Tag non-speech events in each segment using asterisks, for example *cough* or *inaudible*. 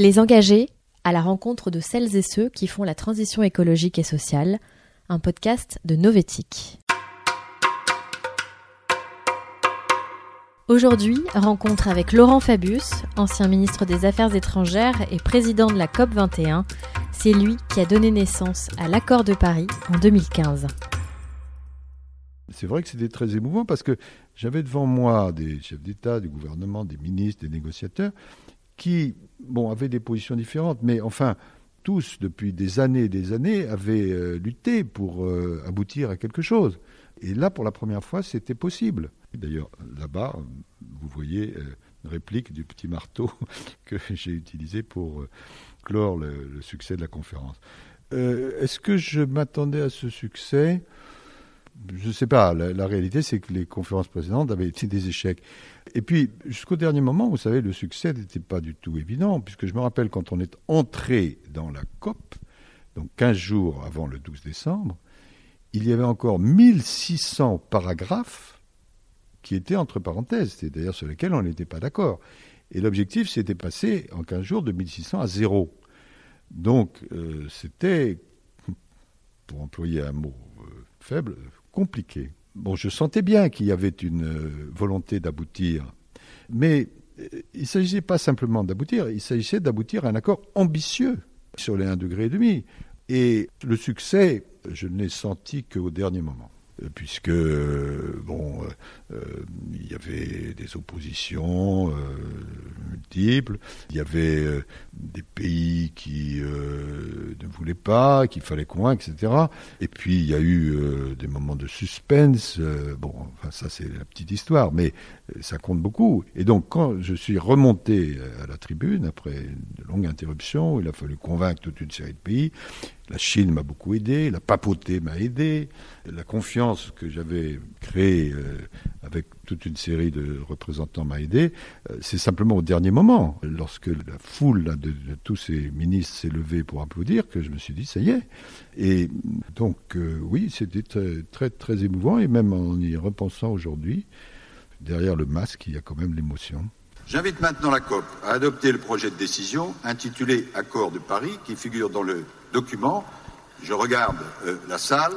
Les engagés à la rencontre de celles et ceux qui font la transition écologique et sociale, un podcast de Novetic. Aujourd'hui, rencontre avec Laurent Fabius, ancien ministre des Affaires étrangères et président de la COP 21. C'est lui qui a donné naissance à l'accord de Paris en 2015. C'est vrai que c'était très émouvant parce que j'avais devant moi des chefs d'État, du gouvernement, des ministres, des négociateurs qui bon, avaient des positions différentes, mais enfin, tous, depuis des années et des années, avaient euh, lutté pour euh, aboutir à quelque chose. Et là, pour la première fois, c'était possible. D'ailleurs, là-bas, vous voyez euh, une réplique du petit marteau *laughs* que j'ai utilisé pour clore le, succès de la conférence. Est-ce que je m'attendais à ce succès? Je ne sais pas. La, réalité, c'est que les conférences précédentes avaient été des échecs. Et puis, jusqu'au dernier moment, vous savez, le succès n'était pas du tout évident, puisque je me rappelle quand on est entré dans la COP, donc 15 jours avant le 12 décembre, il y avait encore 1600 paragraphes qui étaient entre parenthèses, c'est d'ailleurs sur lesquels on n'était pas d'accord. Et l'objectif, c'était passer en 15 jours de 1600 à zéro. Donc, euh, c'était, pour employer un mot euh, faible, compliqué. Bon, je sentais bien qu'il y avait une euh, volonté d'aboutir, mais euh, il ne s'agissait pas simplement d'aboutir, il s'agissait d'aboutir à un accord ambitieux sur les 1,5 degré. Et le succès, je ne l'ai senti qu'au dernier moment puisque bon, euh, il y avait des oppositions il y avait des pays qui ne voulaient pas, qu'il fallait convaincre, etc. Et puis il y a eu des moments de suspense. bon, enfin ça c'est la petite histoire, mais ça compte beaucoup. Et donc quand je suis remonté à la tribune après une longue interruption, il a fallu convaincre toute une série de pays. La Chine m'a beaucoup aidé, la papauté m'a aidé, la confiance que j'avais créée euh, avec toute une série de représentants m'a aidé. Euh, c'est simplement au dernier moment, lorsque la foule de, tous ces ministres s'est levée pour applaudir, que je me suis dit ça y est. Et donc euh, oui, c'était très, très très émouvant et même en y repensant aujourd'hui, derrière le masque, il y a quand même l'émotion. J'invite maintenant la COP à adopter le projet de décision intitulé Accord de Paris qui figure dans le document. Je regarde euh, la salle.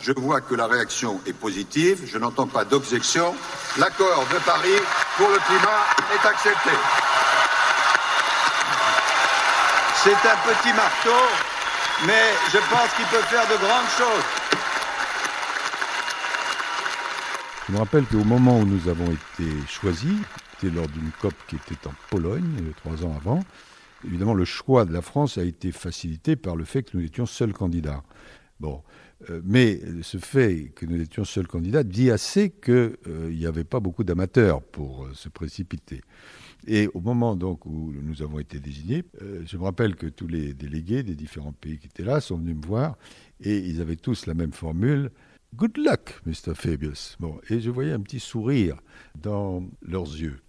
Je vois que la réaction est positive. Je n'entends pas d'objection. L'accord de Paris pour le climat est accepté. C'est un petit marteau, mais je pense qu'il peut faire de grandes choses. Je me rappelle qu'au moment où nous avons été choisis, c'était lors d'une COP qui était en Pologne, euh, trois ans avant, évidemment, le choix de la France a été facilité par le fait que nous étions seuls candidats. Bon, euh, mais ce fait que nous étions seuls candidats dit assez qu'il euh, n'y avait pas beaucoup d'amateurs pour euh, se précipiter. Et au moment donc où nous avons été désignés, je me rappelle que tous les délégués des différents pays qui étaient là sont venus me voir et ils avaient tous la même formule. Good luck, Mr. Fabius. Bon, et je voyais un petit sourire dans leurs yeux.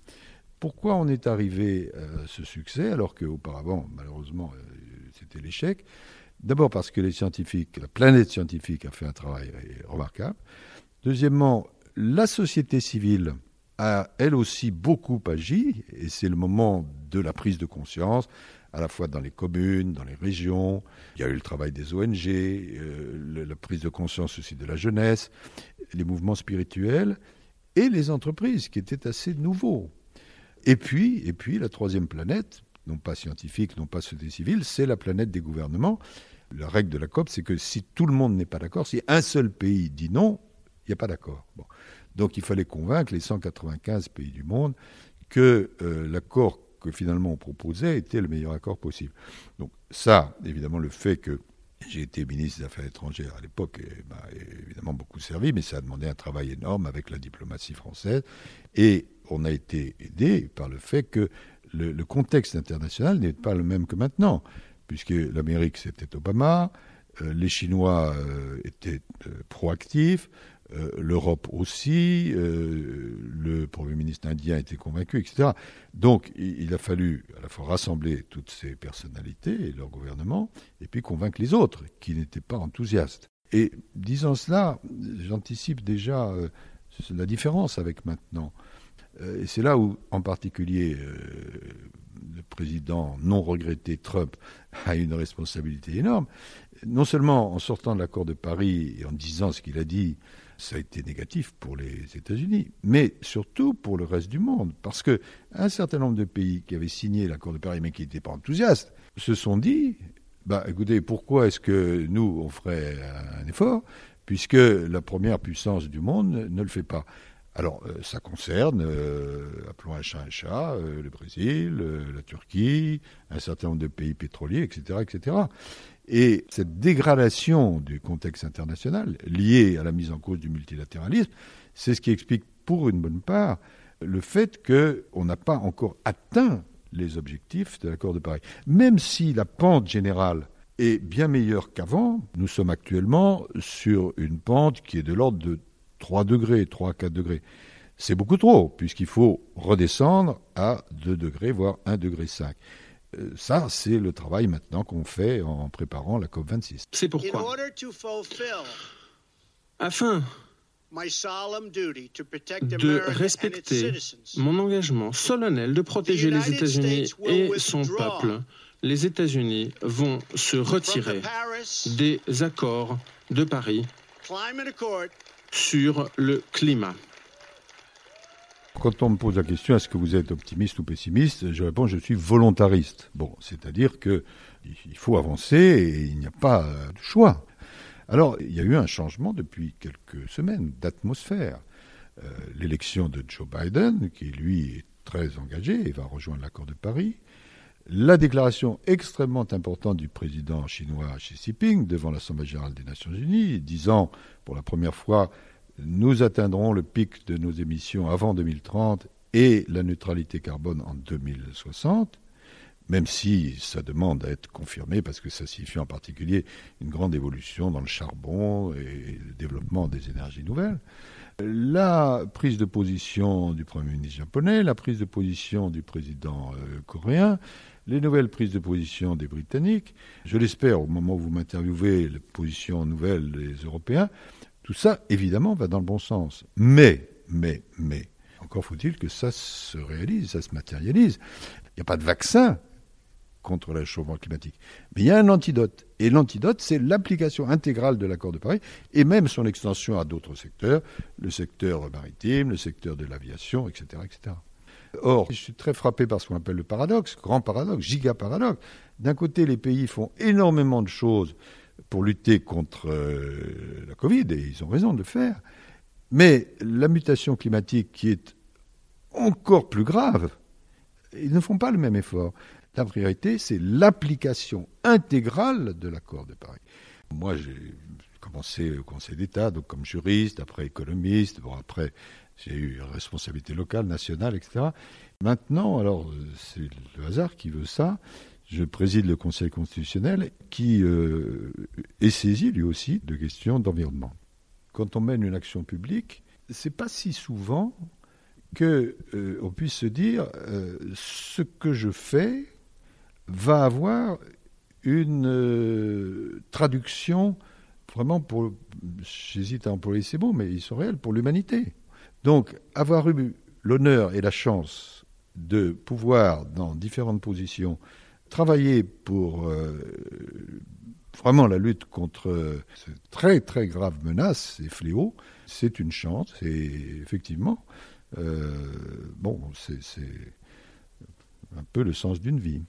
Pourquoi on est arrivé à ce succès alors qu'auparavant, malheureusement, c'était l'échec? D'abord parce que les scientifiques, la planète scientifique a fait un travail remarquable. Deuxièmement, la société civile a elle aussi beaucoup agi, et c'est le moment de la prise de conscience, à la fois dans les communes, dans les régions. Il y a eu le travail des ONG, euh, la prise de conscience aussi de la jeunesse, les mouvements spirituels et les entreprises, qui étaient assez nouveaux. Et puis, et puis la troisième planète, non pas scientifique, non pas société civile, c'est la planète des gouvernements. La règle de la COP, c'est que si tout le monde n'est pas d'accord, si un seul pays dit non, il n'y a pas d'accord. Donc il fallait convaincre les 195 pays du monde que euh, l'accord que finalement on proposait était le meilleur accord possible. Donc ça, évidemment, le fait que j'ai été ministre des Affaires étrangères à l'époque m'a évidemment beaucoup servi, mais ça a demandé un travail énorme avec la diplomatie française. Et on a été aidé par le fait que le, contexte international n'est pas le même que maintenant, puisque l'Amérique c'était Obama, euh, les Chinois euh, étaient euh, proactifs, l'Europe aussi, le Premier ministre indien était convaincu, etc. Donc il, a fallu à la fois rassembler toutes ces personnalités et leur gouvernement, et puis convaincre les autres qui n'étaient pas enthousiastes. Et disant cela, j'anticipe déjà la différence avec maintenant. Et c'est là où, en particulier, président non regretté Trump a une responsabilité énorme. Non seulement en sortant de l'accord de Paris et en disant ce qu'il a dit, ça a été négatif pour les États-Unis, mais surtout pour le reste du monde, parce que un certain nombre de pays qui avaient signé l'accord de Paris mais qui n'étaient pas enthousiastes se sont dit, bah écoutez, pourquoi est-ce que nous on ferait un effort puisque la première puissance du monde ne le fait pas? Alors, euh, ça concerne, euh, appelons un chat un chat, euh, le Brésil, la Turquie, un certain nombre de pays pétroliers, etc., etc. Et cette dégradation du contexte international, liée à la mise en cause du multilatéralisme, c'est ce qui explique pour une bonne part le fait qu'on n'a pas encore atteint les objectifs de l'accord de Paris. Même si la pente générale est bien meilleure qu'avant, nous sommes actuellement sur une pente qui est de l'ordre de 3 degrés, 3 4 degrés. C'est beaucoup trop, puisqu'il faut redescendre à 2 degrés, voire 1 degré 5. Euh, ça, c'est le travail maintenant qu'on fait en préparant la COP26. C'est pourquoi Afin de respecter mon engagement solennel de protéger les États-Unis et son peuple, les États-Unis vont se retirer des accords de Paris sur le climat. Quand on me pose la question est-ce que vous êtes optimiste ou pessimiste, je réponds je suis volontariste. Bon, c'est-à-dire que il faut avancer et il n'y a pas de choix. Alors, il y a eu un changement depuis quelques semaines d'atmosphère. Euh, l'élection de Joe Biden, qui lui est très engagé et va rejoindre l'accord de Paris, la déclaration extrêmement importante du président chinois Xi Jinping devant l'Assemblée générale des Nations unies, disant pour la première fois nous atteindrons le pic de nos émissions avant 2030 et la neutralité carbone en 2060, même si ça demande à être confirmé parce que ça signifie en particulier une grande évolution dans le charbon et le développement des énergies nouvelles. La prise de position du Premier ministre japonais, la prise de position du président euh, coréen, les nouvelles prises de position des Britanniques, je l'espère au moment où vous m'interviewez, les positions nouvelles des Européens, tout ça évidemment va dans le bon sens. Mais, mais, mais, encore faut-il que ça se réalise, ça se matérialise. Il n'y a pas de vaccin contre le réchauffement climatique. Mais il y a un antidote. Et l'antidote, c'est l'application intégrale de l'accord de Paris et même son extension à d'autres secteurs, le secteur maritime, le secteur de l'aviation, etc., etc. Or, je suis très frappé par ce qu'on appelle le paradoxe, grand paradoxe, giga paradoxe. D'un côté, les pays font énormément de choses pour lutter contre euh, la Covid, et ils ont raison de le faire. Mais la mutation climatique qui est encore plus grave, ils ne font pas le même effort. La priorité, c'est l'application intégrale de l'accord de Paris. Moi, j'ai commencé au Conseil d'État, donc comme juriste, après économiste, bon, après j'ai eu responsabilité locale, nationale, etc. Maintenant, alors c'est le hasard qui veut ça, je préside le Conseil constitutionnel qui euh, est saisi lui aussi de questions d'environnement. Quand on mène une action publique, c'est pas si souvent que euh, on puisse se dire euh, ce que je fais va avoir une traduction vraiment pour j'hésite à employer ces mots mais ils sont réels pour l'humanité donc, avoir eu l'honneur et la chance de pouvoir, dans différentes positions, travailler pour euh, vraiment la lutte contre cette très très grave menace, ces fléaux, c'est une chance. Et effectivement, euh, bon, c'est un peu le sens d'une vie.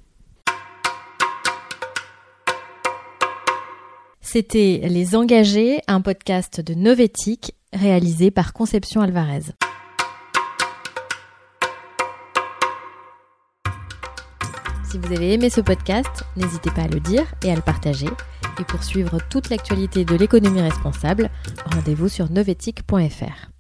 C'était Les Engagés, un podcast de Novétique réalisé par Conception Alvarez. Si vous avez aimé ce podcast, n'hésitez pas à le dire et à le partager. Et pour suivre toute l'actualité de l'économie responsable, rendez-vous sur novetic.fr.